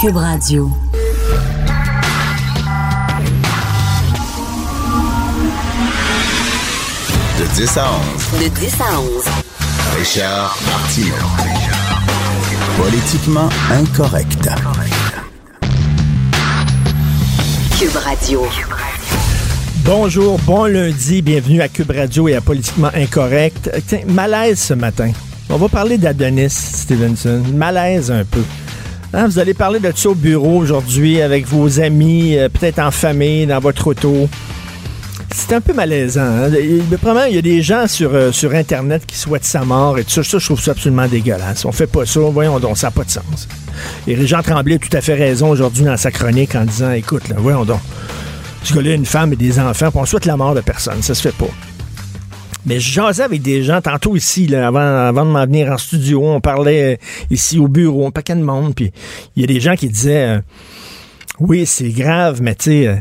Cube Radio. De 10 à 11. De 10 à 11. Richard Martineau. Politiquement incorrect. Cube Radio. Bonjour, bon lundi, bienvenue à Cube Radio et à Politiquement Incorrect. Tiens, malaise ce matin. On va parler d'Adonis Stevenson. Malaise un peu. Hein, vous allez parler de ça au bureau aujourd'hui avec vos amis, euh, peut-être en famille, dans votre auto. C'est un peu malaisant. Hein? Il, vraiment, il y a des gens sur, euh, sur Internet qui souhaitent sa mort et tout ça. Ça, je trouve ça absolument dégueulasse. On fait pas ça. Voyons donc, ça n'a pas de sens. Et Régent Tremblay a tout à fait raison aujourd'hui dans sa chronique en disant, écoute, là, voyons donc. Ce gars-là a une femme et des enfants, puis on souhaite la mort de personne. Ça se fait pas. Mais je jasais avec des gens tantôt ici, là, avant, avant de m'en venir en studio. On parlait euh, ici au bureau, un paquet de monde. Puis il y a des gens qui disaient euh, Oui, c'est grave, mais tu sais. Euh,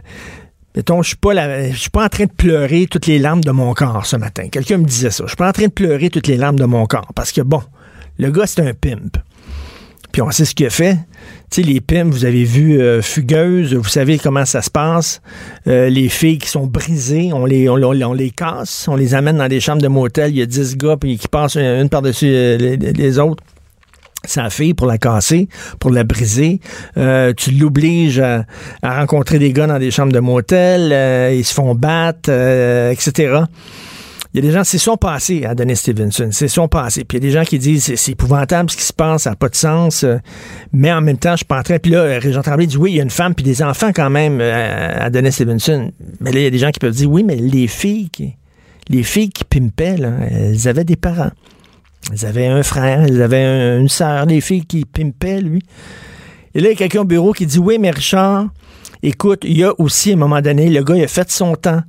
mettons, je suis pas je suis pas en train de pleurer toutes les larmes de mon corps ce matin. Quelqu'un me disait ça. Je suis pas en train de pleurer toutes les larmes de mon corps. Parce que bon, le gars, c'est un pimp. Puis on sait ce qu'il a fait. Tu sais, les pimps, vous avez vu euh, Fugueuse, vous savez comment ça se passe. Euh, les filles qui sont brisées, on les, on, les casse, on les amène dans des chambres de motel. Il y a 10 gars puis qui passent une, par-dessus euh, les, autres sa fille pour la casser, pour la briser. tu l'obliges à, rencontrer des gars dans des chambres de motel, ils se font battre, etc. Il y a des gens, c'est son passé à Dennis Stevenson, c'est son passé. Puis il y a des gens qui disent c'est épouvantable ce qui se passe, ça n'a pas de sens. Euh, mais en même temps, je suis pas en train. Puis là, Régent Tremblay dit oui, il y a une femme puis des enfants quand même euh, à Dennis Stevenson. Mais là, il y a des gens qui peuvent dire oui, mais les filles qui, les filles qui pimpaient, là, elles avaient des parents. Elles avaient un frère, elles avaient une sœur, les filles qui pimpaient, lui. Et là, il y a quelqu'un au bureau qui dit oui, mais Richard, écoute, il y a aussi, à un moment donné, le gars, il a fait son temps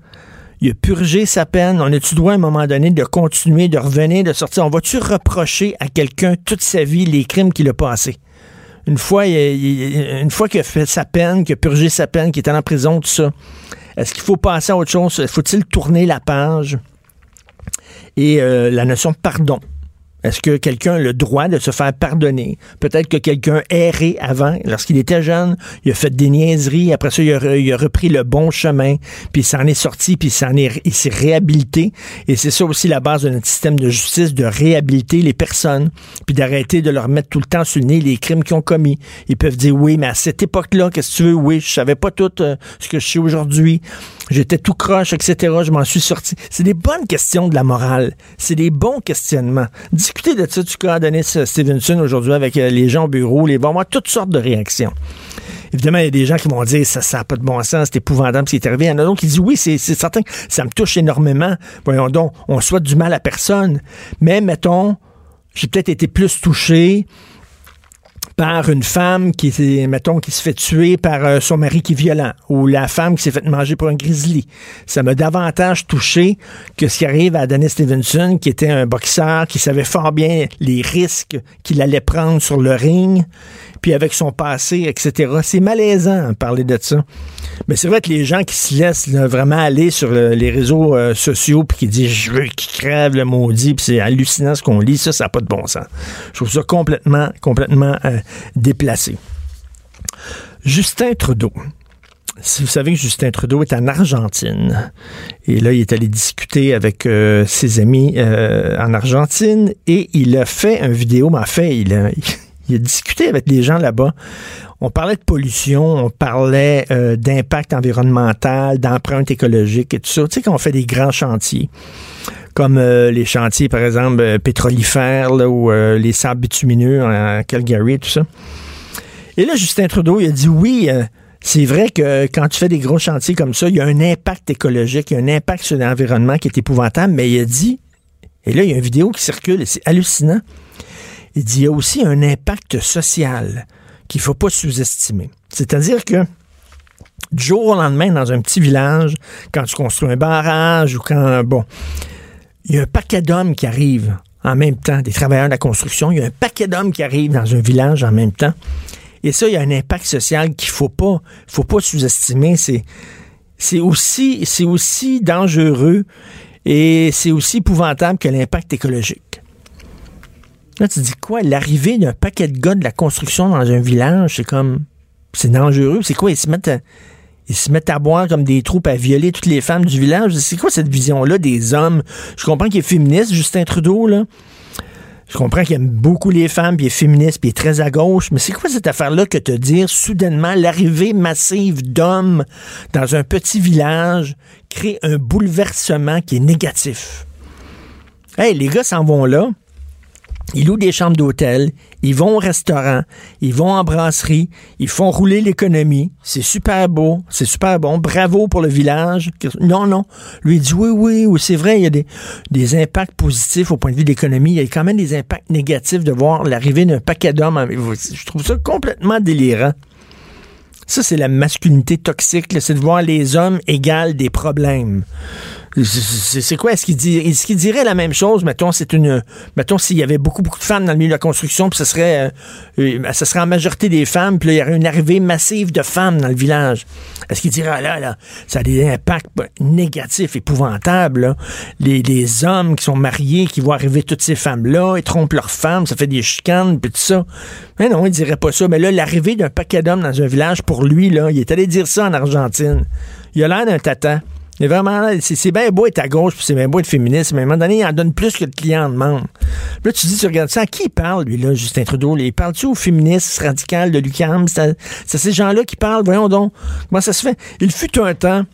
il a purgé sa peine. On a-tu droit à un moment donné de continuer, de revenir, de sortir? On va-tu reprocher à quelqu'un toute sa vie les crimes qu'il a passés? Une fois, une fois qu'il a fait sa peine, qu'il a purgé sa peine, qu'il est en prison, tout ça, est-ce qu'il faut passer à autre chose? Faut-il tourner la page? Et euh, la notion de pardon. Est-ce que quelqu'un a le droit de se faire pardonner? Peut-être que quelqu'un erré avant, lorsqu'il était jeune, il a fait des niaiseries, après ça, il a, repris le bon chemin, puis il s'en est sorti, puis il s'est réhabilité. Et c'est ça aussi la base de notre système de justice, de réhabiliter les personnes, puis d'arrêter de leur mettre tout le temps sur le nez les crimes qu'ils ont commis. Ils peuvent dire, oui, mais à cette époque-là, qu'est-ce que tu veux? Oui, je savais pas tout euh, ce que je sais aujourd'hui. J'étais tout croche, etc. Je m'en suis sorti. C'est des bonnes questions de la morale. C'est des bons questionnements discuter de ça du cas Denis Stevenson aujourd'hui avec euh, les gens au bureau, les vont avoir toutes sortes de réactions. Évidemment, il y a des gens qui vont dire ça, ça n'a pas de bon sens, c'est épouvantable ce qui est arrivé. Il y en a d'autres qui disent oui, c'est certain, ça me touche énormément. Voyons donc, on souhaite du mal à personne. Mais mettons, j'ai peut-être été plus touché par une femme qui, mettons, qui se fait tuer par euh, son mari qui est violent, ou la femme qui s'est fait manger pour un grizzly. Ça m'a davantage touché que ce qui arrive à Dennis Stevenson, qui était un boxeur, qui savait fort bien les risques qu'il allait prendre sur le ring, puis avec son passé, etc. C'est malaisant de parler de ça. Mais c'est vrai que les gens qui se laissent vraiment aller sur les réseaux euh, sociaux puis qui disent je veux qu'ils crèvent le maudit, puis c'est hallucinant ce qu'on lit, ça, ça n'a pas de bon sens. Je trouve ça complètement, complètement euh, déplacé. Justin Trudeau. Si vous savez que Justin Trudeau est en Argentine, et là, il est allé discuter avec euh, ses amis en Argentine, et il a fait une vidéo, mais en il a, il a discuté avec les gens là-bas. On parlait de pollution, on parlait euh, d'impact environnemental, d'empreinte écologique et tout ça. Tu sais, quand on fait des grands chantiers, comme euh, les chantiers, par exemple, euh, pétrolifères ou les sables bitumineux en Calgary tout ça. Et là, Justin Trudeau, il a dit oui, c'est vrai que quand tu fais des gros chantiers comme ça, il y a un impact écologique, il y a un impact sur l'environnement qui est épouvantable, mais il a dit, et là, il y a une vidéo qui circule et c'est hallucinant. Il dit il y a aussi un impact social qu'il ne faut pas sous-estimer. C'est-à-dire que du jour au lendemain, dans un petit village, quand tu construis un barrage ou quand, bon, il y a un paquet d'hommes qui arrivent en même temps, des travailleurs de la construction, il y a un paquet d'hommes qui arrivent dans un village en même temps. Et ça, il y a un impact social qu'il faut pas, faut pas sous-estimer. C'est, c'est aussi, c'est aussi dangereux et c'est aussi épouvantable que l'impact écologique. Là, tu dis quoi? L'arrivée d'un paquet de gars de la construction dans un village, c'est comme. C'est dangereux. C'est quoi? Ils se mettent à, ils se mettent à boire comme des troupes à violer toutes les femmes du village? C'est quoi cette vision-là des hommes? Je comprends qu'il est féministe, Justin Trudeau, là. Je comprends qu'il aime beaucoup les femmes, puis il est féministe, puis il est très à gauche, mais c'est quoi cette affaire-là que te dire soudainement l'arrivée massive d'hommes dans un petit village crée un bouleversement qui est négatif? Hey, les gars s'en vont là, ils louent des chambres d'hôtel, ils vont au restaurant, ils vont en brasserie, ils font rouler l'économie. C'est super beau, c'est super bon. Bravo pour le village. Non, non. Lui dit oui, oui, oui, c'est vrai, il y a des, des impacts positifs au point de vue de l'économie. Il y a quand même des impacts négatifs de voir l'arrivée d'un paquet d'hommes. Je trouve ça complètement délirant. Ça, c'est la masculinité toxique, c'est de voir les hommes égales des problèmes. C'est quoi? Est-ce qu'il dit, est-ce qu'il dirait la même chose? Mettons, c'est une, mettons, s'il y avait beaucoup, beaucoup de femmes dans le milieu de la construction, puis ce serait, euh, euh, ce serait en majorité des femmes, puis il y aurait une arrivée massive de femmes dans le village. Est-ce qu'il dirait, ah là, là, ça a des impacts négatifs, épouvantables, Les, les hommes qui sont mariés, qui voient arriver toutes ces femmes-là, ils trompent leurs femmes, ça fait des chicanes, puis tout ça. Mais non, il dirait pas ça. Mais là, l'arrivée d'un paquet d'hommes dans un village, pour lui, là, il est allé dire ça en Argentine. Il a l'air d'un tata. Mais vraiment, c'est bien beau être à gauche, puis c'est bien beau être féministe, mais à un moment donné, il en donne plus que le client demande. Puis là, tu dis, tu regardes ça, à qui il parle, lui, là, Justin Trudeau? Il parle-tu aux féministes radicales de l'UQAM? C'est ces gens-là qui parlent, voyons donc. Comment ça se fait? Il fut un temps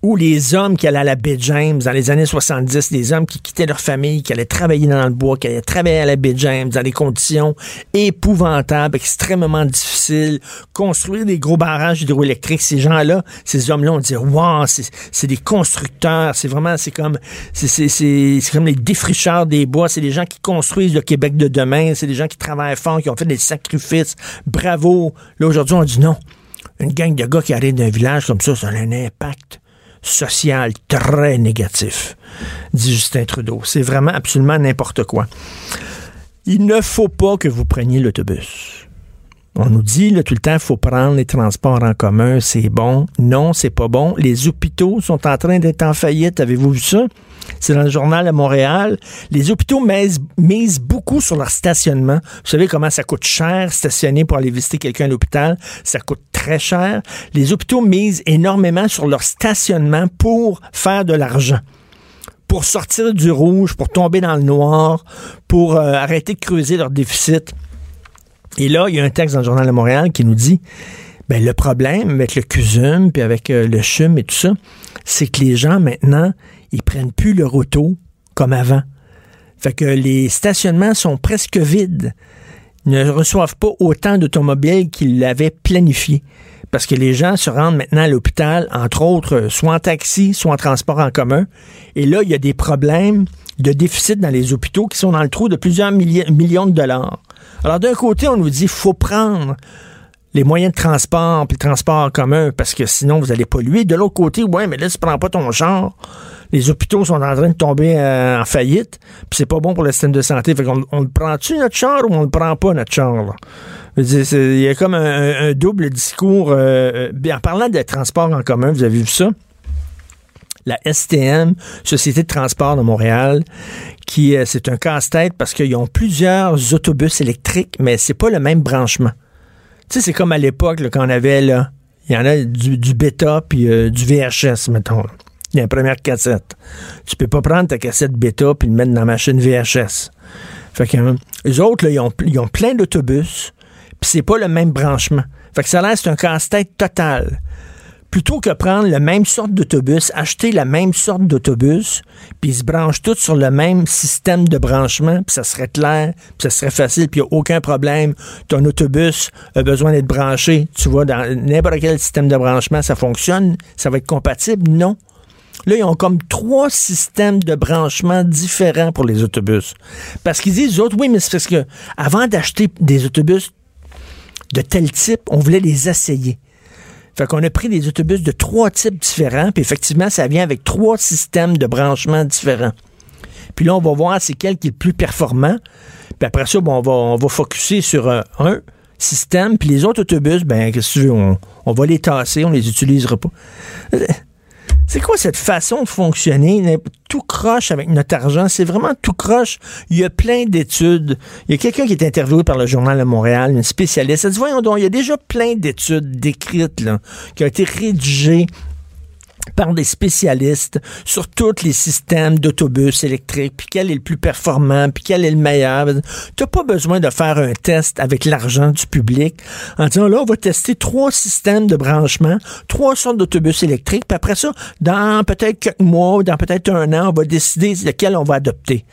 ou les hommes qui allaient à la baie James dans les années 70, des hommes qui quittaient leur famille, qui allaient travailler dans le bois, qui allaient travailler à la baie James dans des conditions épouvantables, extrêmement difficiles, construire des gros barrages hydroélectriques. Ces gens-là, ces hommes-là, on dit, wow, c'est des constructeurs, c'est vraiment, c'est comme, c'est comme les défricheurs des bois, c'est des gens qui construisent le Québec de demain, c'est des gens qui travaillent fort, qui ont fait des sacrifices. Bravo. Là, aujourd'hui, on dit non. Une gang de gars qui arrivent d'un village comme ça, ça a un impact social très négatif, dit Justin Trudeau. C'est vraiment absolument n'importe quoi. Il ne faut pas que vous preniez l'autobus. On nous dit tout le temps, il faut prendre les transports en commun, c'est bon. Non, c'est pas bon. Les hôpitaux sont en train d'être en faillite. Avez-vous vu ça? C'est dans le journal à Montréal. Les hôpitaux misent, beaucoup sur leur stationnement. Vous savez comment ça coûte cher stationner pour aller visiter quelqu'un à l'hôpital? Ça coûte très cher. Les hôpitaux misent énormément sur leur stationnement pour faire de l'argent pour sortir du rouge, pour tomber dans le noir, pour euh, arrêter de creuser leur déficit. Et là, il y a un texte dans le Journal de Montréal qui nous dit ben, le problème avec le CUSUM puis avec euh, le CHUM et tout ça, c'est que les gens maintenant, ils prennent plus leur auto comme avant. Fait que les stationnements sont presque vides. Ils ne reçoivent pas autant d'automobiles qu'ils l'avaient planifié. Parce que les gens se rendent maintenant à l'hôpital, entre autres, soit en taxi, soit en transport en commun. Et là, il y a des problèmes de déficit dans les hôpitaux qui sont dans le trou de plusieurs millions de dollars. Alors d'un côté, on nous dit faut prendre les moyens de transport puis le transport en commun parce que sinon vous allez polluer. De l'autre côté, ouais, mais là tu prends pas ton char. Les hôpitaux sont en train de tomber euh, en faillite, puis c'est pas bon pour le système de santé. Fait qu'on on le prend-tu notre char ou on le prend pas notre char? Il y a comme un, double discours. Euh, euh, en parlant de transport en commun, vous avez vu ça? la STM, Société de transport de Montréal, qui c'est un casse-tête parce qu'ils ont plusieurs autobus électriques, mais c'est pas le même branchement. Tu sais, c'est comme à l'époque quand on avait là, il y en a du, bêta puis euh, du VHS, mettons. Il y a une première cassette. Tu peux pas prendre ta cassette bêta puis le mettre dans la machine VHS. Fait que euh, les autres, là, ils, ont, ils ont plein d'autobus, puis c'est pas le même branchement. Fait que ça là, c'est un casse-tête total plutôt que prendre la même sorte d'autobus, acheter la même sorte d'autobus, puis ils se branchent tous sur le même système de branchement, puis ça serait clair, puis ça serait facile, puis il n'y a aucun problème. Ton autobus a besoin d'être branché, tu vois, dans n'importe quel système de branchement, ça fonctionne, ça va être compatible? Non? Là, ils ont comme trois systèmes de branchement différents pour les autobus. Parce qu'ils disent, autres, oui, mais c'est parce que avant d'acheter des autobus de tel type, on voulait les essayer. Fait qu'on a pris des autobus de trois types différents, puis effectivement, ça vient avec trois systèmes de branchement différents. Puis là, on va voir c'est quel qui est le plus performant. Puis après ça, bon, on va, on va focuser sur euh, un système, puis les autres autobus, ben, qu'est-ce que tu veux, on, va les tasser, on les utilisera pas. C'est quoi cette façon de fonctionner? Tout croche avec notre argent. C'est vraiment tout croche. Il y a plein d'études. Il y a quelqu'un qui est interviewé par le Journal de Montréal, une spécialiste. Elle dit, voyons donc, il y a déjà plein d'études décrites, là, qui ont été rédigées par des spécialistes sur tous les systèmes d'autobus électriques, puis quel est le plus performant, puis quel est le meilleur. Tu n'as pas besoin de faire un test avec l'argent du public en disant là, on va tester trois systèmes de branchement, trois sortes d'autobus électriques, puis après ça, dans peut-être quelques mois, dans peut-être un an, on va décider lequel on va adopter.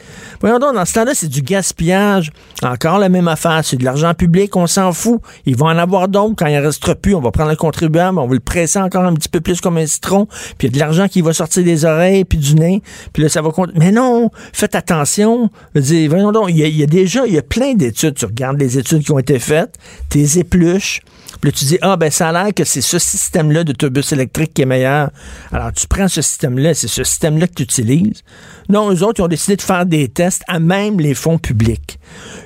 Voyons donc, dans ce temps-là, c'est du gaspillage. Encore la même affaire, c'est de l'argent public, on s'en fout. Ils vont en avoir d'autres quand il ne restera plus. On va prendre le contribuable, on va le presser encore un petit peu plus comme un citron, puis il y a de l'argent qui va sortir des oreilles, puis du nez, puis là, ça va compter. Mais non, faites attention. Je voyons donc, il y, a, déjà, il y a plein d'études. Tu regardes les études qui ont été faites, tes épluches, là, tu dis, ah, ben, ça a l'air que c'est ce système-là d'autobus électrique qui est meilleur. Alors, tu prends ce système-là, c'est ce système-là que tu utilises. Non, eux autres, ils ont décidé de faire des tests à même les fonds publics.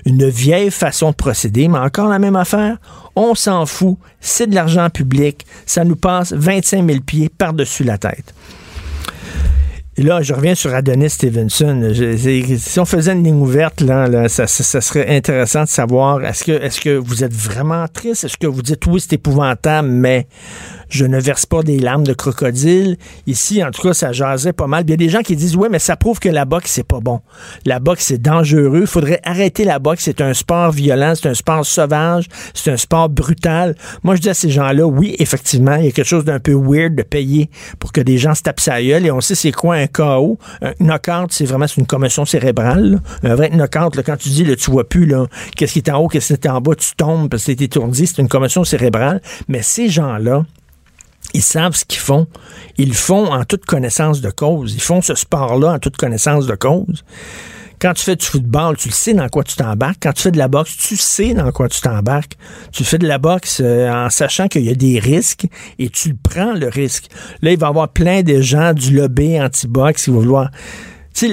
Une vieille façon de procéder, mais encore la même affaire. On s'en fout. C'est de l'argent public. Ça nous passe 25 000 pieds par-dessus la tête. Et là, je reviens sur Adonis Stevenson. si on faisait une ligne ouverte, là, ça, serait intéressant de savoir est-ce que, est-ce que vous êtes vraiment triste? Est-ce que vous dites oui, c'est épouvantable, mais je ne verse pas des larmes de crocodile. Ici, en tout cas, ça jasait pas mal. Il y a des gens qui disent, ouais, mais ça prouve que la boxe, c'est pas bon. La boxe, c'est dangereux. Il faudrait arrêter la boxe. C'est un sport violent, c'est un sport sauvage, c'est un sport brutal. Moi, je dis à ces gens-là, oui, effectivement, il y a quelque chose d'un peu weird de payer pour que des gens se tapent sa gueule. Et on sait c'est quoi un KO. Un knockout, c'est vraiment une commotion cérébrale. Un vrai knockout, là, quand tu dis, là, tu vois plus, là, qu'est-ce qui est en haut, qu'est-ce qui est en bas, tu tombes parce que t'es étourdi, c'est une commotion cérébrale. Mais ces gens-là, ils savent ce qu'ils font. Ils font en toute connaissance de cause. Ils font ce sport-là en toute connaissance de cause. Quand tu fais du football, tu le sais dans quoi tu t'embarques. Quand tu fais de la boxe, tu sais dans quoi tu t'embarques. Tu fais de la boxe euh, en sachant qu'il y a des risques et tu prends le risque. Là, il va y avoir plein de gens du lobby anti-boxe qui vont vouloir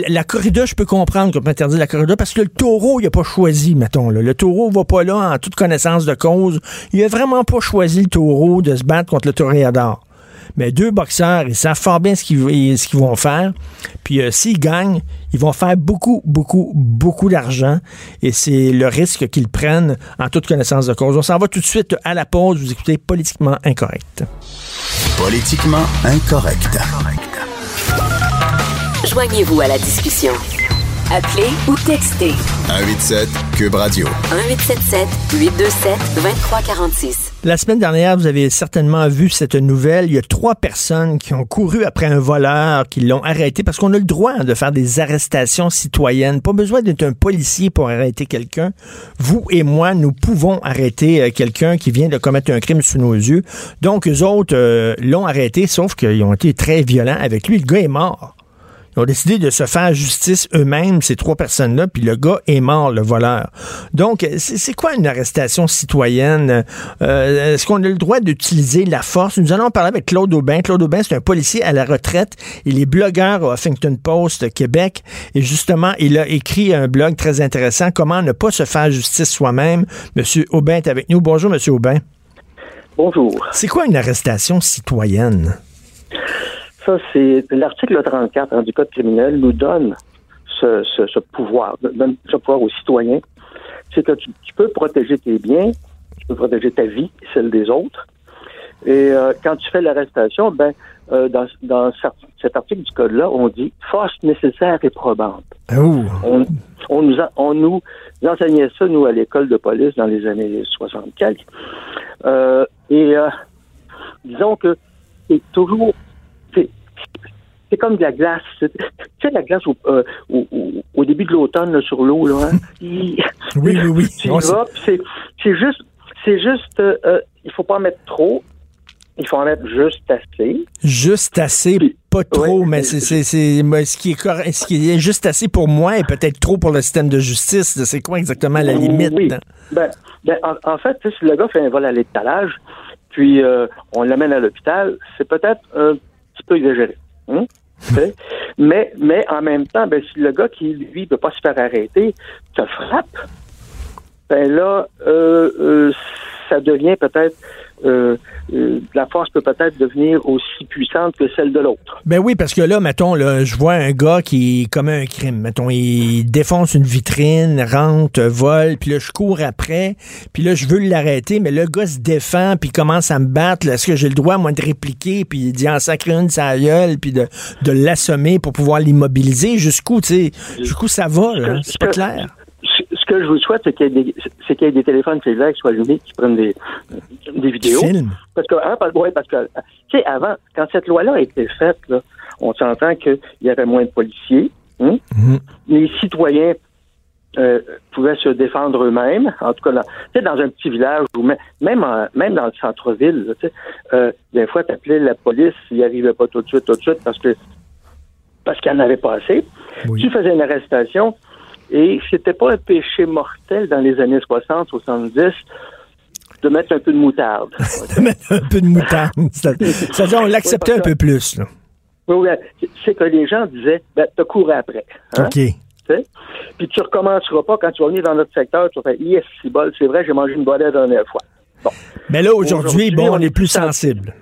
la corrida, je peux comprendre qu'on peut interdire la corrida parce que le taureau, il a pas choisi, mettons. Là. Le taureau va pas là en toute connaissance de cause. Il a vraiment pas choisi le taureau de se battre contre le toréador. Mais deux boxeurs, ils savent fort bien ce qu'ils vont faire. Puis euh, s'ils gagnent, ils vont faire beaucoup, beaucoup, beaucoup d'argent. Et c'est le risque qu'ils prennent en toute connaissance de cause. On s'en va tout de suite à la pause. Vous écoutez Politiquement Incorrect. Politiquement Incorrect. Joignez-vous à la discussion. Appelez ou textez. 187 Cube Radio. 1877 827 2346. La semaine dernière, vous avez certainement vu cette nouvelle. Il y a trois personnes qui ont couru après un voleur, qui l'ont arrêté parce qu'on a le droit de faire des arrestations citoyennes. Pas besoin d'être un policier pour arrêter quelqu'un. Vous et moi, nous pouvons arrêter euh, quelqu'un qui vient de commettre un crime sous nos yeux. Donc, eux autres euh, l'ont arrêté, sauf qu'ils ont été très violents avec lui. Le gars est mort. Ils ont décidé de se faire justice eux-mêmes, ces trois personnes-là, puis le gars est mort, le voleur. Donc, c'est quoi une arrestation citoyenne? Euh, est-ce qu'on a le droit d'utiliser la force? Nous allons parler avec Claude Aubin. Claude Aubin, c'est un policier à la retraite. Il est blogueur au Huffington Post Québec. Et justement, il a écrit un blog très intéressant, Comment ne pas se faire justice soi-même. Monsieur Aubin est avec nous. Bonjour, Monsieur Aubin. Bonjour. C'est quoi une arrestation citoyenne? Ça, c'est l'article 34 du Code criminel nous donne ce, pouvoir, donne ce pouvoir aux citoyens. C'est que tu, peux protéger tes biens, tu peux protéger ta vie, celle des autres. Et euh, quand tu fais l'arrestation, ben, euh, dans, cet article du code-là, on dit force nécessaire et probante. Oh. On, nous on nous enseignait ça, nous, à l'école de police dans les années 60 euh, et disons que c'est toujours c'est comme de la glace. Tu sais, la glace au, euh, au, début de l'automne sur l'eau, là. Hein? oui, oui, oui. c'est juste, c'est juste, euh, euh, il faut pas en mettre trop. Il faut en mettre juste assez. Juste assez, pas trop, mais c'est, c'est, ce qui est correct, ce qui est juste assez pour moi et peut-être trop pour le système de justice. C'est quoi exactement la limite? Oui. Ben, ben, en, fait, si le gars fait un vol à l'étalage, puis on l'amène à l'hôpital, c'est peut-être un petit peu exagéré. Hein? mais, mais en même temps, ben, si le gars qui, lui, ne peut pas se faire arrêter te frappe, ben là, euh, euh, ça devient peut-être euh, euh, la force peut peut-être devenir aussi puissante que celle de l'autre. Ben oui, parce que là, mettons, là, je vois un gars qui commet un crime. Mettons, il défonce une vitrine, rentre, vole, puis là, je cours après, puis là, je veux l'arrêter, mais le gars se défend, puis commence à me battre. Est-ce que j'ai le droit, moi, de répliquer, puis il dit en sacré une sa gueule, puis de, de l'assommer pour pouvoir l'immobiliser? Jusqu'où, tu sais, jusqu'où ça va, là? C'est pas clair que je vous souhaite, c'est qu'il y, qu y, ait des téléphones cellulaires qui soient allumés, qui prennent des, des vidéos. Parce que, hein, parce, parce que, tu sais, avant, quand cette loi-là a été faite, là, on s'entend qu'il y avait moins de policiers. Hein? Mm-hmm. Les citoyens euh, pouvaient se défendre eux-mêmes. En tout cas, là, dans un petit village ou même, même dans le centre-ville, euh, des fois, t'appelais la police, ils arrivait pas tout de suite, tout de suite, parce que parce qu'il n'y en avait pas assez. Tu faisais une arrestation, et c'était pas un péché mortel dans les années 60, 70 de mettre un peu de moutarde. de mettre un peu de moutarde. C'est-à-dire, on l'acceptait un peu plus. Là. Oui, c'est que les gens disaient, ben, te cours après. Hein? OK. Puis tu recommenceras pas quand tu vas venir dans notre secteur, tu vas faire, yes, c'est bol, c'est vrai, j'ai mangé une bolette la dernière fois. Bon. Mais là, aujourd'hui, bon, on, est plus sensible.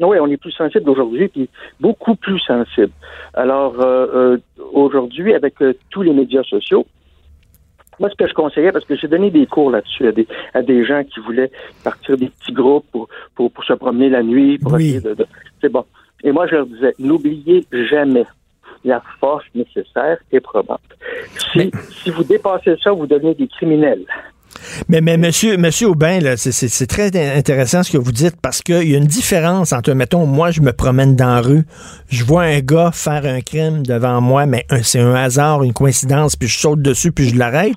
Oui, on est plus sensible aujourd'hui, puis beaucoup plus sensible. Alors, euh, euh, aujourd'hui, avec euh, tous les médias sociaux, moi, ce que je conseillais, parce que j'ai donné des cours là-dessus à des, à des gens qui voulaient partir des petits groupes pour, pour, se promener la nuit, pour essayer de, C'est bon. Et moi, je leur disais, n'oubliez jamais la force nécessaire et probante. Si, si vous dépassez ça, vous devenez des criminels. Mais, mais monsieur, monsieur Aubin, c'est très intéressant ce que vous dites parce qu'il y a une différence entre, mettons, moi, je me promène dans la rue, je vois un gars faire un crime devant moi, mais c'est un hasard, une coïncidence, puis je saute dessus, puis je l'arrête.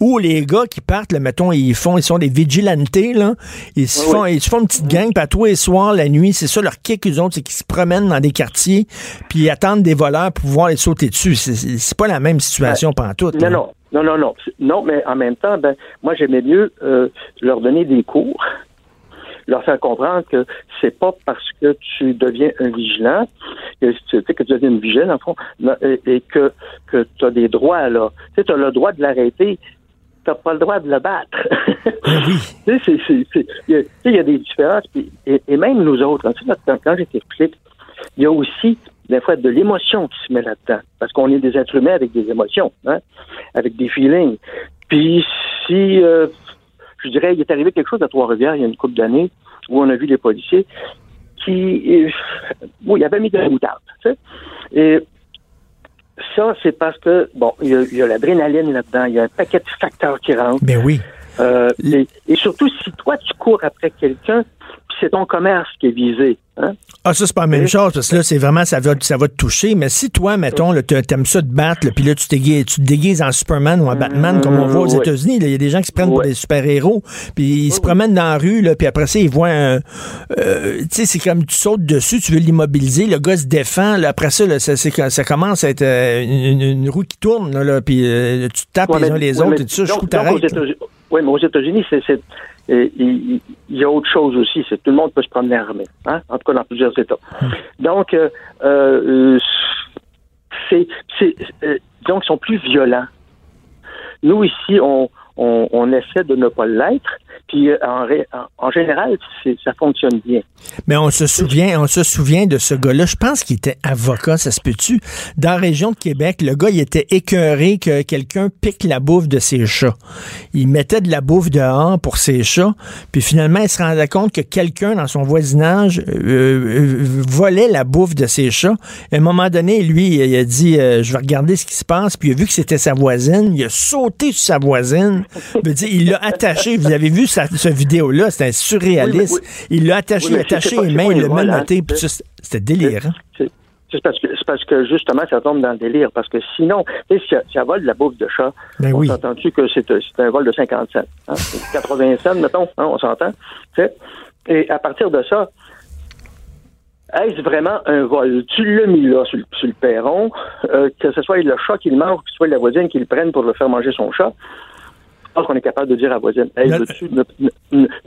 Ou les gars qui partent, là, mettons, ils font, ils sont des vigilantés, là. Ils se font, ils se font une petite gang, puis à tous les soirs, la nuit, c'est ça leur kick, eux autres, c'est qu'ils se promènent dans des quartiers, puis ils attendent des voleurs pour pouvoir les sauter dessus. C'est pas la même situation pendant tout. Non, non. Non, non, non. Non, mais en même temps, ben, moi, j'aimais mieux euh, leur donner des cours, leur faire comprendre que c'est pas parce que tu deviens un vigilant, que tu sais, que tu deviens une vigile, en fond, et, que, que tu as des droits, là. Tu sais, tu as le droit de l'arrêter, t'as pas le droit de le battre. Oui. tu sais, il y, a des différences. et, même nous autres, quand, quand j'étais flic, il y a aussi des fois de l'émotion qui se met là-dedans. Parce qu'on est des êtres humains avec des émotions, hein, avec des feelings. Puis si, euh, je dirais, il est arrivé quelque chose à Trois-Rivières il y a une couple d'années où on a vu les policiers qui, euh, y avait mis de la moutarde. Tu sais, et ça, c'est parce que, bon, il y a, l'adrénaline là-dedans, il y a un paquet de facteurs qui rentrent. Ben oui. Euh, et, surtout, si toi, tu cours après quelqu'un, c'est ton commerce qui est visé. Hein? Ah, ça, c'est pas la même chose, parce que là, c'est vraiment, ça va, ça va te toucher. Mais si toi, mettons, t'aimes ça te battre, puis là, tu, tu te déguises en Superman ou en Batman, comme on voit aux États-Unis, il y a des gens qui se prennent pour des super-héros, puis ils se promènent dans la rue, là, puis après ça, ils voient un. Euh, tu sais, c'est comme tu sautes dessus, tu veux l'immobiliser, le gars se défend, là, après ça, là, ça, ça, commence à être euh, une, roue qui tourne, là, puis euh, tu tapes les uns les autres, et tout ça, je trouve Oui, mais aux États-Unis, c'est il, y a autre chose aussi, c'est tout le monde peut se promener armé, hein? en tout cas dans plusieurs États. Donc, euh, euh, c'est, euh, donc, ils sont plus violents. Nous, ici, on, on, on essaie de ne pas l'être, euh, en, général, ça fonctionne bien. Mais on se souvient, on se souvient de ce gars-là. Je pense qu'il était avocat, ça se peut-tu? Dans la région de Québec, le gars, il était écœuré que quelqu'un pique la bouffe de ses chats. Il mettait de la bouffe dehors pour ses chats, puis finalement, il se rendait compte que quelqu'un dans son voisinage euh, euh, volait la bouffe de ses chats. à un moment donné, lui, il a dit, je vais regarder ce qui se passe, puis il a vu que c'était sa voisine. Il a sauté sur sa voisine. il l'a attaché. Vous avez vu cette vidéo-là, c'était surréaliste. Il l'a attaché, il a attaché les mains, il l'a menotté, c'était délire. Hein. C'est parce, que, parce que justement, ça tombe dans le délire. Parce que sinon, si ça vole de la bouffe de chat, ben on s'entend-tu que c'est un vol de 50 cents? 80 hein? cents, mettons, hein, on s'entend? Et à partir de ça, est-ce vraiment un vol? Tu l'as mis là sur, le perron, euh, que ce soit le chat qui le mange, que ce soit la voisine qui le prenne pour le faire manger son chat pense qu'on est capable de dire à la voisine, hey,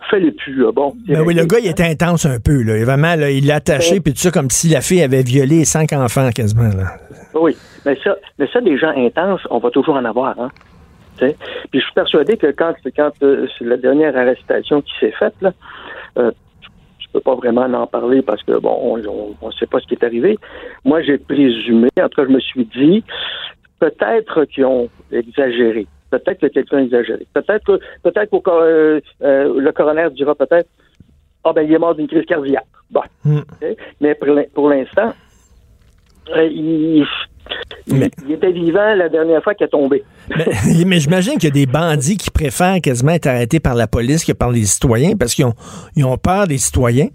fais-les plus, bon. Ben oui, le gars, il était intense un peu, là. Vraiment, là, il l'a attaché, puis tout ça, comme si la fille avait violé cinq enfants, quasiment, là. Oui, mais ça, mais ça, des gens intenses, on va toujours en avoir, hein. Puis je suis persuadé que quand, quand euh, c'est la dernière arrestation qui s'est faite, là, euh, je peux pas vraiment en parler parce que bon, on ne sait pas ce qui est arrivé. Moi, j'ai présumé, en tout cas, je me suis dit, peut-être qu'ils ont exagéré. Peut-être que quelqu'un exagéré. Peut-être que peut-être que euh, euh, le coroner dira peut-être Ah ben il est mort d'une crise cardiaque. Bon. Hmm. Mais pour l'in- pour l'instant, euh, il, était vivant la dernière fois qu'il est tombé. Mais, mais j'imagine qu'il y a des bandits qui préfèrent quasiment être arrêtés par la police que par les citoyens parce qu'ils ont, ils ont peur des citoyens.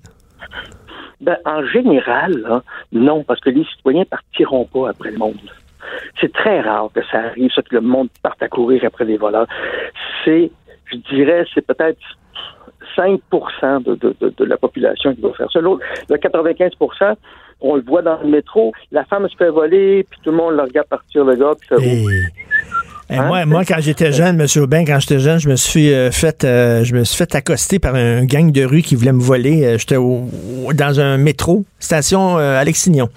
Ben, en général, là, non, parce que les citoyens partiront pas après le monde. C'est très rare que ça arrive, ça, que le monde parte à courir après les voleurs. C'est, je dirais, c'est peut-être 5 de, de, de, de la population qui va faire ça. L'autre, le 95% on le voit dans le métro, la femme se fait voler, puis tout le monde le regarde partir le gars, puis ça Et, Hein? moi, moi, quand j'étais jeune, M. Aubin, quand j'étais jeune, je me suis euh, fait euh, je me suis fait accoster par un gang de rue qui voulait me voler. Euh, J'étais dans un métro, station euh, Alexignon.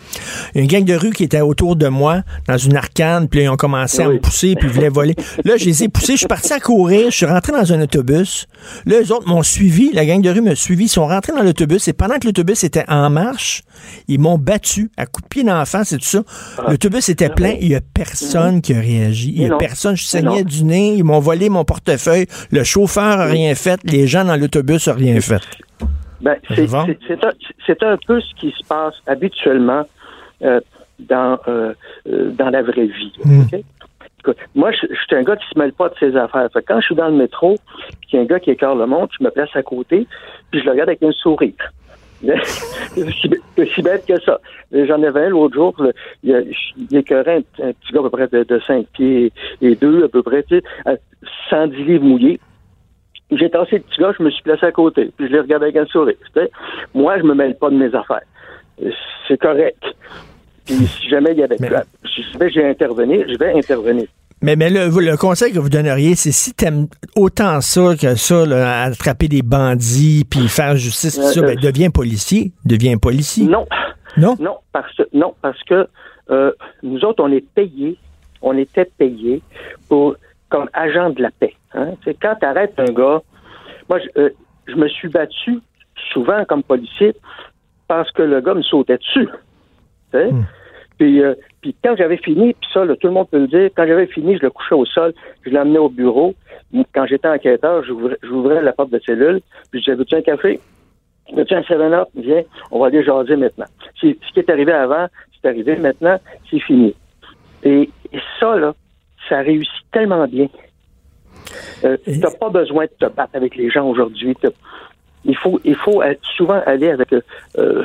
Une gang de rue qui était autour de moi, dans une arcade, puis là, ils ont commencé à me pousser, puis ils voulaient voler. Là, je les ai poussés, je suis parti à courir, je suis rentré dans un autobus. Là, eux autres m'ont suivi, la gang de rue m'a suivi, ils sont rentrés dans l'autobus, et pendant que l'autobus était en marche, ils m'ont battu à coups de pied d'en face et tout ça. L'autobus était plein, il y a personne qui a réagi. Il y Mais a non. Personne, je saignais du nez, ils m'ont volé mon portefeuille, le chauffeur a rien fait, les gens dans l'autobus ont rien fait. Ben, c'est, un, un peu ce qui se passe habituellement euh, dans, euh, euh, dans la vraie vie. Hmm. Moi, je, je suis un gars qui se mêle pas de ses affaires. Fait quand je suis dans le métro, puis qu'il y a un gars qui écarte le monde, je me place à côté, puis je le regarde avec un sourire. C'est si, c'est si bête que ça. J'en avais un l'autre jour, le- il, a- il écœurait un, un petit gars à peu près de, de 5 pieds et 2 à peu près, tu sais, à 110 livres mouillés. J'ai tassé le petit gars, je me suis placé à côté, puis je l'ai regardé avec un sourire. Moi, je me mêle pas de mes affaires. C'est correct. Puis si jamais il y avait Mais- si jamais j'ai intervenir, je vais intervenir. Mais, mais le, conseil que vous donneriez, c'est si t'aimes autant ça que ça, là, attraper des bandits, puis faire justice, ça, Euh, ben, deviens policier. Deviens policier. Non, Non? non, parce que non, parce que euh, nous autres, on est payés, on était payés pour comme agent de la paix. Hein? C'est quand tu arrêtes un gars, moi, je, euh, je me suis battu souvent comme policier parce que le gars me sautait dessus. Sais? Puis, euh, puis quand j'avais fini, puis ça, là, tout le monde peut le dire, quand j'avais fini, je le couchais au sol, je l'emmenais au bureau. Quand j'étais enquêteur, j'ouvrais, la porte de cellule, puis je disais, veux-tu un café? Veux-tu un 7-up? Viens, on va aller jaser maintenant. Ce qui est arrivé avant, c'est arrivé maintenant, c'est fini. Et, et ça, là, ça réussit tellement bien. Euh, Et- t'as pas besoin de te battre avec les gens aujourd'hui. Il faut, il faut être- souvent aller avec, euh, euh,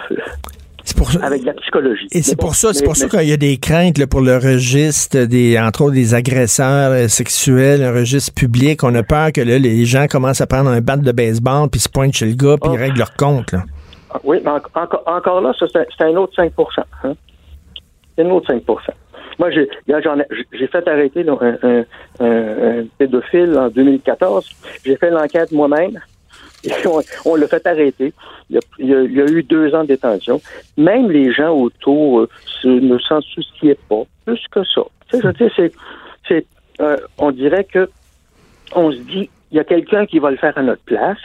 pour ça. avec la psychologie. Et c'est bon, pour ça, c'est mais- pour ça qu'il y a des craintes là, pour le registre des, entre autres, des agresseurs euh, sexuels, un registre public. On a peur que là, les gens commencent à prendre un bat de baseball puis se pointent chez le gars puis Oh. ils règlent leur compte. Là. Ah, Oui, mais en- encore, encore là, c'est un, autre 5% hein? C'est un autre 5% Moi, j'ai fait arrêter là, un, un- un- un pédophile en 2014. J'ai fait l'enquête moi-même. On, on l'a fait arrêter. Il y, a, il y a- il y a eu deux ans de détention. Même les gens autour euh, se- ne s'en souciaient pas plus que ça. Tu sais, je c'est, c'est, euh, on dirait que on se dit, il y a quelqu'un qui va le faire à notre place.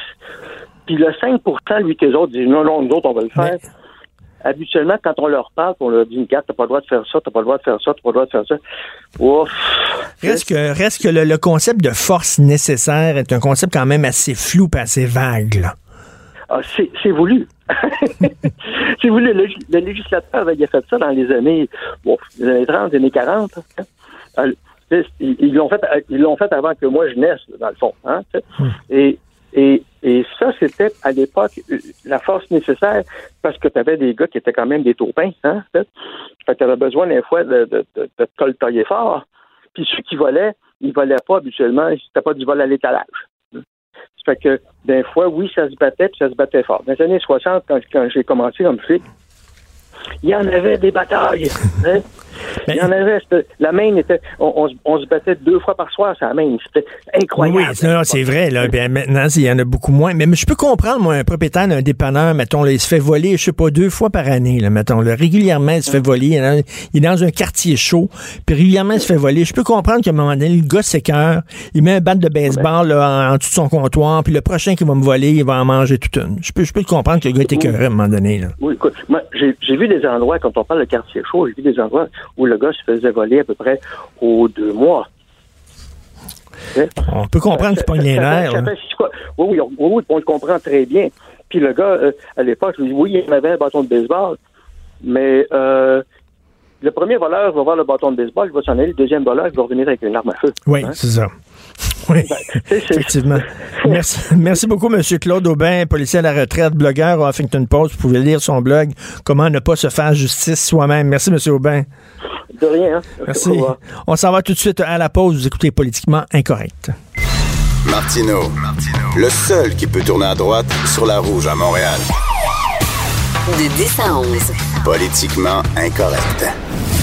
Puis le 5% lui, que les autres disent, non, non, nous autres, on va le faire. Habituellement, quand on leur parle, on leur dit, regarde, t'as pas le droit de faire ça, t'as pas le droit de faire ça, t'as pas le droit de faire ça. Ouf. Reste que, reste que le, le concept de force nécessaire est un concept quand même assez flou et assez vague. là. Ah, c'est c'est voulu. c'est voulu. Le, le législateur, il a fait ça dans les années, bon, les années 30, les années 40. hein. Sais, Ils l'ont fait, ils l'ont fait avant que moi je naisse, dans le fond. Hein, sais. et, et, ça, c'était à l'époque euh, la force nécessaire parce que tu avais des gars qui étaient quand même des taupins. Hein, fait que tu avais besoin des fois de, te coltailler fort. Puis ceux qui volaient, ils volaient pas habituellement, c'était pas du vol à l'étalage. Ça fait que, des fois, oui, ça se battait, puis ça se battait fort. Dans les années 60, quand, quand j'ai commencé comme flic, il y en avait des batailles. Hein? Il y en avait. La Maine était. On, on, se battait deux fois par soir sur la Maine. C'était incroyable. Oui, c'est vrai. Là, ben, maintenant, il y en a beaucoup moins. Mais, je peux comprendre, moi, un propriétaire d'un dépanneur, mettons, là, il se fait voler, je sais pas, deux fois par année, là, mettons. Là, régulièrement, il se fait voler. Il est dans un quartier chaud, puis régulièrement, il se fait voler. Je peux comprendre qu'à un moment donné, le gars s'écœure, il met un bat de baseball là, en, dessous de son comptoir, puis le prochain qui va me voler, il va en manger toute une. Je peux, je peux comprendre que le gars est écœuré à un moment donné. Là. Oui, écoute, moi, j'ai vu des endroits, quand on parle de quartier chaud, j'ai vu des endroits où le gars se faisait voler à peu près aux deux mois. On peut comprendre qu'il pogne les nerfs. Oui, oui, oui, on le comprend très bien. Puis le gars, euh, à l'époque, je lui dis, oui, il avait un bâton de baseball, mais euh, le premier voleur va voir le bâton de baseball, il va s'en aller, le deuxième voleur, il va revenir avec une arme à feu. Oui, hein? c'est ça. Oui, ben, effectivement. merci, merci beaucoup, M. Claude Aubin, policier à la retraite, blogueur au Huffington Post. Vous pouvez lire son blog Comment ne pas se faire justice soi-même. Merci, M. Aubin. De rien. Hein. Merci. On s'en va tout de suite à la pause. Vous écoutez Politiquement Incorrect. Martino, le seul qui peut tourner à droite sur la rouge à Montréal. De 10 à 11. Politiquement incorrect.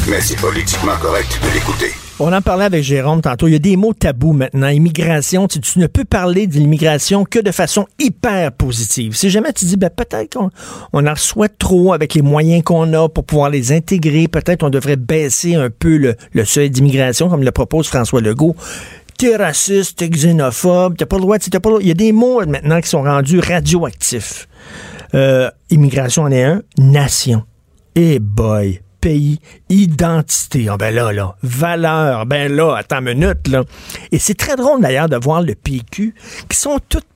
Mais c'est politiquement correct de l'écouter. On en parlait avec Jérôme tantôt. Il y a des mots tabous maintenant. Immigration, tu, ne peux parler de l'immigration que de façon hyper positive. Si jamais tu dis, ben, peut-être qu'on on en reçoit trop avec les moyens qu'on a pour pouvoir les intégrer, peut-être on devrait baisser un peu le, seuil d'immigration, comme le propose François Legault t'es raciste, t'es xénophobe, t'as pas le droit, t'as pas le droit. Il y a des mots maintenant qui sont rendus radioactifs. Euh, immigration en est un, nation. Eh boy, pays, identité. Ah ben là, là, valeur, ben là, attends une minute, là. Et c'est très drôle d'ailleurs de voir le PQ qui sont toutes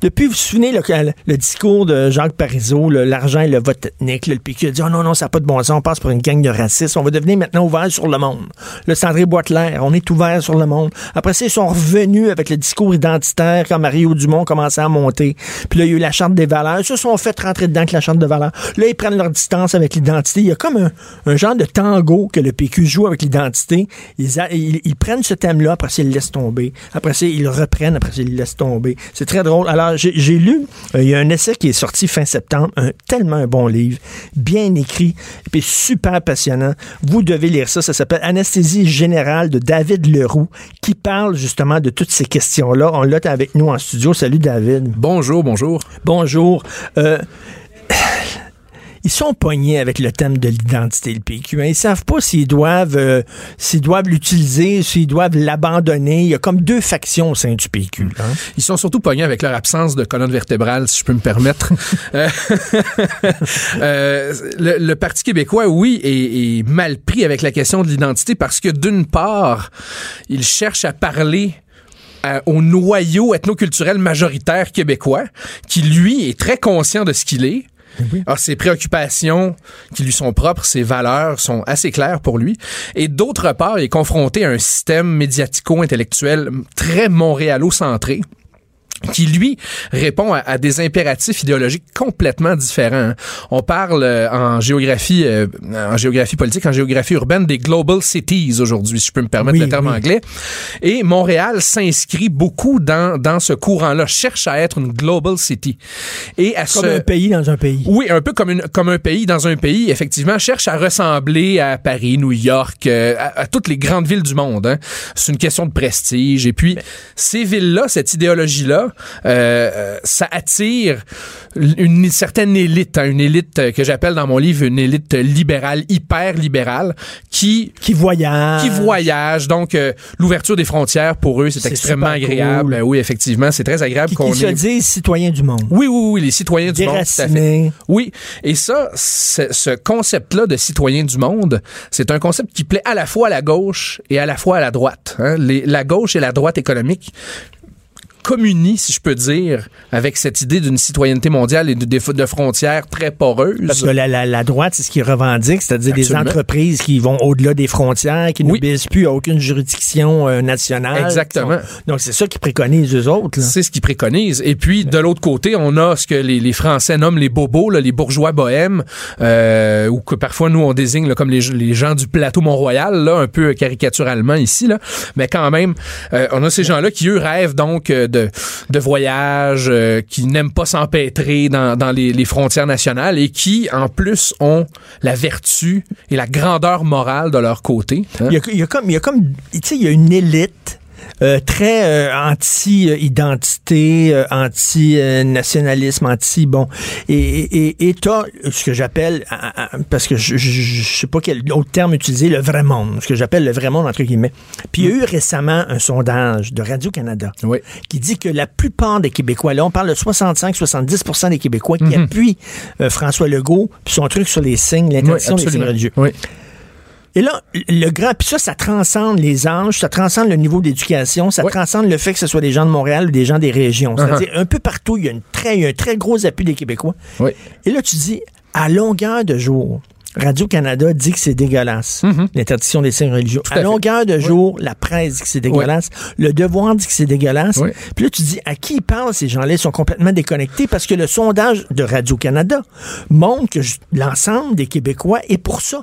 Depuis, vous vous souvenez le, discours de Jacques Parizeau, l'argent et le vote ethnique, le PQ a dit oh non, non, ça n'a pas de bon sens, on passe pour une gang de racistes, on va devenir maintenant ouvert sur le monde. Le Sandré Boitelaire, on est ouvert sur le monde. Après ça, ils sont revenus avec le discours identitaire quand Mario Dumont commençait à monter. Puis là, il y a eu la charte des valeurs. Ils se sont fait rentrer dedans avec la charte de valeurs. Là, ils prennent leur distance avec l'identité. Il y a comme un, genre de tango que le PQ joue avec l'identité. Ils, ils, prennent ce thème-là, après ça, ils le laissent tomber. Après ça, ils le reprennent, après ça, ils le laissent tomber. C'est très drôle. Alors, j'ai lu, euh, il y a un essai qui est sorti fin septembre, un, tellement un bon livre, bien écrit, et puis super passionnant. Vous devez lire ça. Ça s'appelle Anesthésie générale de David Leroux, qui parle justement de toutes ces questions-là. On l'a avec nous en studio. Salut, David. Bonjour, bonjour. Bonjour. Euh, ils sont poignés avec le thème de l'identité, le PQ. Hein. Ils savent pas s'ils doivent euh, s'ils doivent l'utiliser, s'ils doivent l'abandonner. Il y a comme deux factions au sein du PQ. Hein. Ils sont surtout poignés avec leur absence de colonne vertébrale, si je peux me permettre. Euh, euh, le, Parti québécois, oui, est, est mal pris avec la question de l'identité parce que d'une part, il cherche à parler au noyau ethnoculturel majoritaire québécois, qui lui est très conscient de ce qu'il est, alors, ah, ses préoccupations qui lui sont propres, ses valeurs sont assez claires pour lui. Et d'autre part, il est confronté à un système médiatico-intellectuel très montréalo-centré qui lui répond à, des impératifs idéologiques complètement différents. On parle euh, en géographie euh, en géographie politique, en géographie urbaine des global cities aujourd'hui, si je peux me permettre le terme anglais. Et Montréal s'inscrit beaucoup dans dans ce courant-là, cherche à être une global city. Et à comme un pays dans un pays. Oui, un peu comme une comme un pays dans un pays, effectivement, cherche à ressembler à Paris, New York, euh, à, toutes les grandes villes du monde. Hein. C'est une question de prestige. Et puis ces villes-là, cette idéologie-là euh, euh, ça attire une certaine élite, hein, une élite que j'appelle dans mon livre une élite libérale, hyper libérale, qui qui voyage, qui voyage. Donc euh, l'ouverture des frontières pour eux, c'est extrêmement agréable. Ben oui, effectivement, c'est très agréable qu'on se disent citoyens du monde. Oui, oui, oui, les citoyens du monde. Tout à fait. Oui, et ça, ce concept-là de citoyens du monde, c'est un concept qui plaît à la fois à la gauche et à la fois à la droite. Hein. Les, la gauche et la droite économique communie, si je peux dire, avec cette idée d'une citoyenneté mondiale et de, de, frontières très poreuses. Parce que la, la, la droite, c'est ce qu'ils revendiquent, c'est-à-dire des entreprises qui vont au-delà des frontières, qui ne baissent plus à aucune juridiction euh, nationale. Exactement. donc, c'est ça qu'ils préconisent, eux autres. C'est ce qu'ils préconisent. Et puis, de l'autre côté, on a ce que les, les Français nomment les bobos, là, les bourgeois bohèmes, euh, ou que parfois, nous, on désigne là, comme les, les gens du plateau Mont-Royal, là, un peu caricaturalement ici. Là. Mais quand même, euh, on a ces gens-là qui, eux, rêvent donc de, de voyage, euh, qui n'aiment pas s'empêtrer dans, les frontières nationales et qui, en plus, ont la vertu et la grandeur morale de leur côté. hein. Il y a, il y a comme, il y a comme, tu sais, il y a une élite euh, très euh, anti-identité, euh, anti-nationalisme, anti, bon, et et et t'as ce que j'appelle, euh, euh, parce que je, je, je sais pas quel autre terme utiliser, le vrai monde, ce que j'appelle le vrai monde entre guillemets. Puis il y a eu récemment un sondage de Radio Canada Oui. qui dit que la plupart des Québécois, là on parle de 65-70% des Québécois qui Mhm. appuient euh, François Legault puis son truc sur les signes, Oui, l'interdiction des signes religieux. Oui. Et là, le grand, puis ça, ça transcende les âges, ça transcende le niveau d'éducation, ça Ouais. transcende le fait que ce soit des gens de Montréal ou des gens des régions. Uh-huh. C'est-à-dire, un peu partout, il y a une très, un très gros appui des Québécois. Oui. Et là, tu dis, à longueur de jour, Radio-Canada dit que c'est dégueulasse, l'interdiction des signes religieux. À longueur de jour, la presse dit que c'est dégueulasse, le devoir dit que c'est dégueulasse. Oui. Puis là, tu dis, à qui ils parlent, ces gens-là? Ils sont complètement déconnectés parce que le sondage de Radio-Canada montre que l'ensemble des Québécois est pour ça.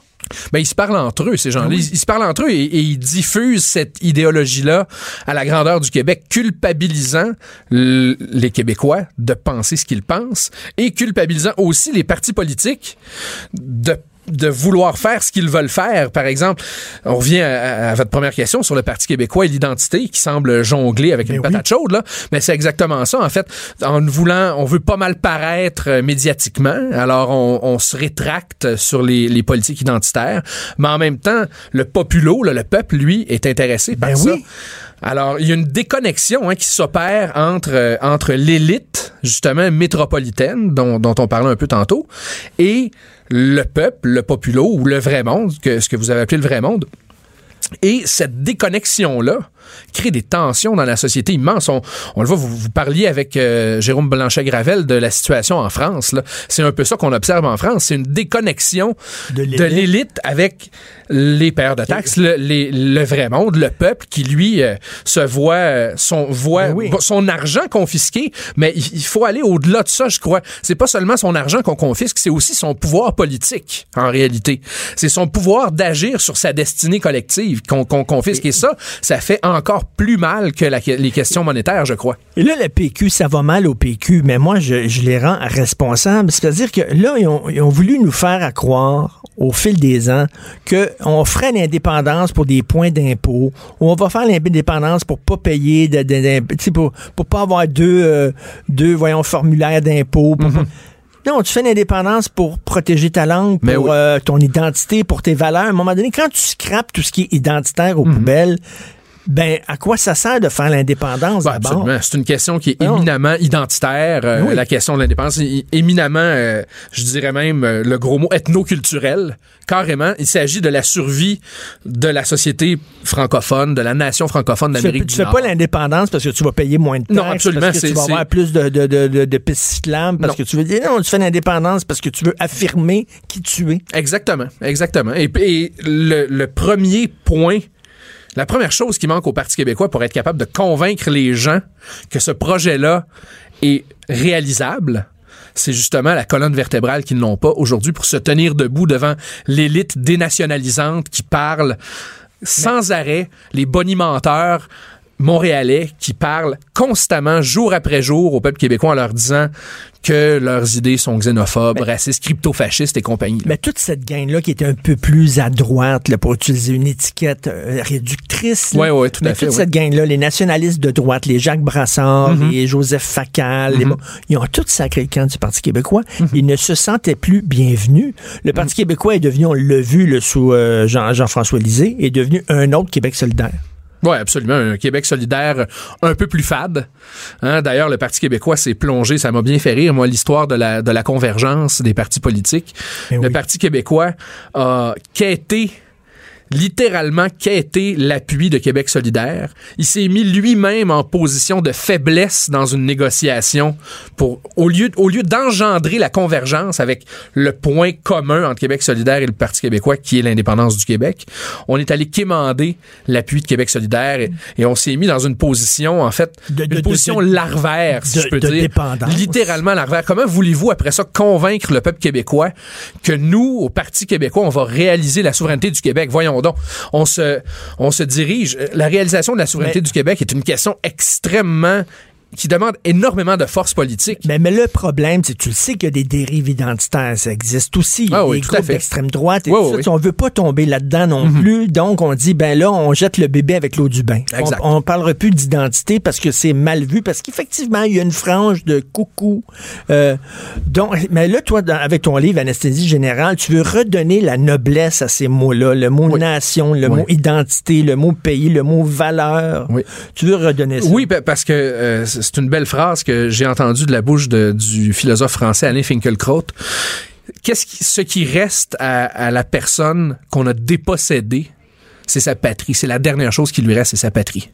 Ben, ils se parlent entre eux, ces gens-là. Oui. Ils, ils se parlent entre eux et, et ils diffusent cette idéologie-là à la grandeur du Québec, culpabilisant les Québécois de penser ce qu'ils pensent et culpabilisant aussi les partis politiques de de vouloir faire ce qu'ils veulent faire. Par exemple, on revient à, à votre première question sur le Parti québécois et l'identité qui semble jongler avec Ben une oui. patate chaude, là. Mais c'est exactement ça. En fait, en voulant, on veut pas mal paraître euh, médiatiquement. Alors, on, on se rétracte sur les, les politiques identitaires. Mais en même temps, le populo, là, le peuple, lui, est intéressé par Ben ça. oui. Alors, il y a une déconnexion hein, qui s'opère entre, euh, entre l'élite, justement, métropolitaine, dont, dont on parlait un peu tantôt, et le peuple, le populo, ou le vrai monde, que, ce que vous avez appelé le vrai monde. Et cette déconnexion-là crée des tensions dans la société immenses. On, on le voit, vous, vous parliez avec euh, Jérôme Blanchet-Gravel de la situation en France. C'est un peu ça qu'on observe en France. C'est une déconnexion De l'élite avec les payeurs de taxes, le, les- le vrai monde, le peuple qui, lui, euh, se voit, euh, son, voit Ben oui. son argent confisqué. Mais il, il faut aller au-delà de ça, je crois. C'est pas seulement son argent qu'on confisque, c'est aussi son pouvoir politique, en réalité. C'est son pouvoir d'agir sur sa destinée collective qu'on confisque. Et ça, ça fait encore plus mal que la- les questions monétaires, je crois. Et là, le PQ, ça va mal au PQ, mais moi, je, je les rends responsables. C'est-à-dire que là, ils ont, ils ont voulu nous faire à croire, au fil des ans, qu'on ferait l'indépendance pour des points d'impôt, ou on va faire l'indépendance pour pas payer, de, de- de- pour, pour pas avoir deux, euh, deux voyons, formulaires d'impôt. pour pas- Non, tu fais l'indépendance pour protéger ta langue, pour Mais oui. euh, ton identité, pour tes valeurs. À un moment donné, quand tu scrapes tout ce qui est identitaire aux poubelles, ben, à quoi ça sert de faire l'indépendance Ben, d'abord? absolument. C'est une question qui est Non. éminemment identitaire, euh, Oui. la question de l'indépendance, éminemment, euh, je dirais même euh, le gros mot, ethnoculturel. Carrément, il s'agit de la survie de la société francophone, de la nation francophone Tu fais, d'Amérique tu du fais Nord. pas l'indépendance parce que tu vas payer moins de taxes, Non, absolument, parce que tu vas avoir plus de, de, de, de, de pistes cyclables, parce Non. que tu veux dire, non, tu fais l'indépendance parce que tu veux affirmer qui tu es. Exactement, exactement. Et, et le, le premier point, la première chose qui manque au Parti québécois pour être capable de convaincre les gens que ce projet-là est réalisable, c'est justement la colonne vertébrale qu'ils n'ont pas aujourd'hui pour se tenir debout devant l'élite dénationalisante qui parle sans arrêt, les bonimenteurs montréalais qui parlent constamment, jour après jour, au peuple québécois en leur disant que leurs idées sont xénophobes, racistes, crypto-fascistes et compagnie. Mais toute cette gang-là qui est un peu plus à droite, là, pour utiliser une étiquette euh, réductrice. là. Ouais, ouais, tout à Mais fait, Toute ouais. cette gang-là, les nationalistes de droite, les Jacques Brassard, Mm-hmm. les Joseph Facal, les- ils ont tous sacré le camp du Parti québécois. Mm-hmm. Ils ne se sentaient plus bienvenus. Le Parti québécois est devenu, on l'a vu là, sous euh, Jean- Jean-François Lisée, est devenu un autre Québec solidaire. Oui, absolument. Un Québec solidaire un peu plus fade. Hein, D'ailleurs, le Parti québécois s'est plongé, ça m'a bien fait rire, moi, l'histoire de la, de la convergence des partis politiques. Eh le oui. Parti québécois a quêté littéralement quêté l'appui de Québec solidaire. Il s'est mis lui-même en position de faiblesse dans une négociation pour, au lieu, au lieu d'engendrer la convergence avec le point commun entre Québec solidaire et le Parti québécois, qui est l'indépendance du Québec, on est allé quémander l'appui de Québec solidaire et, et on s'est mis dans une position, en fait, De- de- une position de- larvaire, si je peux dire. dépendance. Littéralement larvaire. Comment voulez-vous, après ça, convaincre le peuple québécois que nous, au Parti québécois, on va réaliser la souveraineté du Québec? Voyons donc. On se, on se dirige. La réalisation de la souveraineté Mais- du Québec est une question extrêmement qui demande énormément de force politique. Mais, mais le problème, c'est tu le sais qu'il y a des dérives identitaires, ça existe aussi. Ah des oui, tout à groupes fait. d'extrême droite et Oui, tout oui, ça. On veut pas tomber là-dedans non Mhm. plus. Donc, on dit, ben là, on jette le bébé avec l'eau du bain. Exact. On, on parlera plus d'identité parce que c'est mal vu, parce qu'effectivement, il y a une frange de coucou. Euh, donc, mais là, toi, dans- avec ton livre Anesthésie générale, tu veux redonner la noblesse à ces mots-là. Le mot nation, le mot identité, le mot pays, le mot valeur. Oui. Tu veux redonner ça? Oui, pa- parce que euh, c'est une belle phrase que j'ai entendue de la bouche de- du philosophe français Alain Finkielkraut. Qu'est-ce qui, ce qui reste à, à la personne qu'on a dépossédée, c'est sa patrie. C'est la dernière chose qui lui reste, c'est sa patrie.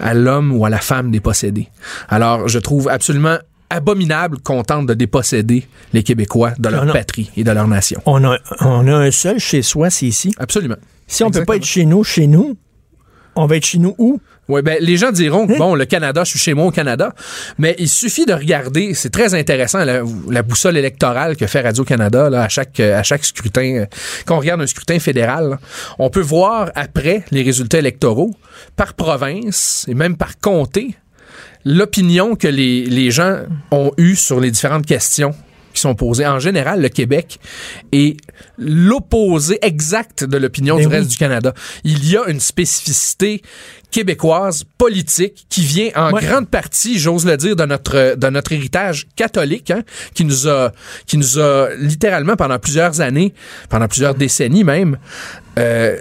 À l'homme ou à la femme dépossédée. Alors, je trouve absolument abominable qu'on tente de déposséder les Québécois de leur Non, non. patrie et de leur nation. On a, on a un seul chez soi, c'est ici. Absolument. Si on peut pas être chez nous, chez nous, on va être chez nous où? Oui, ben, les gens diront, Hein? bon, le Canada, je suis chez moi au Canada, mais il suffit de regarder, c'est très intéressant, la, boussole électorale que fait Radio-Canada à, chaque, à chaque scrutin. euh, Quand on regarde un scrutin fédéral, on peut voir après les résultats électoraux, par province et même par comté, l'opinion que les gens ont eue sur les différentes questions qui sont posées. En général, le Québec est l'opposé exact de l'opinion Ben du oui. reste du Canada. Il y a une spécificité québécoise politique qui vient en Ouais. grande partie, j'ose le dire, de notre de notre héritage catholique, hein, qui nous a qui nous a littéralement pendant plusieurs années, pendant plusieurs décennies même. euh,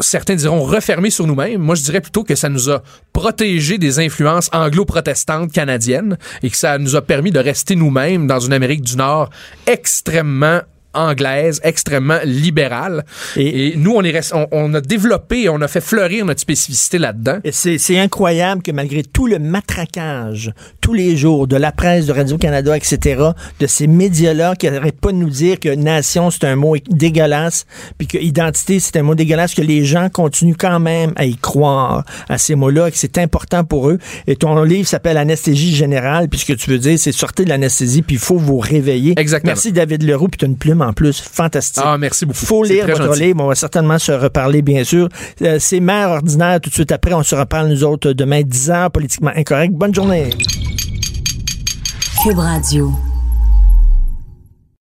Certains diront refermé sur nous-mêmes. Moi, je dirais plutôt que ça nous a protégé des influences anglo-protestantes canadiennes et que ça nous a permis de rester nous-mêmes dans une Amérique du Nord extrêmement anglaise, extrêmement libérale. Et- Et, nous, on, est on, on a développé, on a fait fleurir notre spécificité là-dedans. Et C'est incroyable que malgré tout le matraquage, tous les jours, de la presse, de Radio-Canada, etc., de ces médias-là qui n'arrêtent pas de nous dire que nation, c'est un mot dégueulasse, puis que identité, c'est un mot dégueulasse, que les gens continuent quand même à y croire, à ces mots-là, que c'est important pour eux. Et ton livre s'appelle Anesthésie générale, puis ce que tu veux dire, c'est sortir de l'anesthésie, puis il faut vous réveiller. Exactement. Merci David Leroux, puis tu as une plume en plus, fantastique. Ah, merci beaucoup. Faut lire votre gentil. livre. On va certainement se reparler, bien sûr. Euh, c'est Mère ordinaire. Tout de suite après, on se reparle, nous autres, demain, 10 heures, politiquement incorrect. Bonne journée. Cube Radio.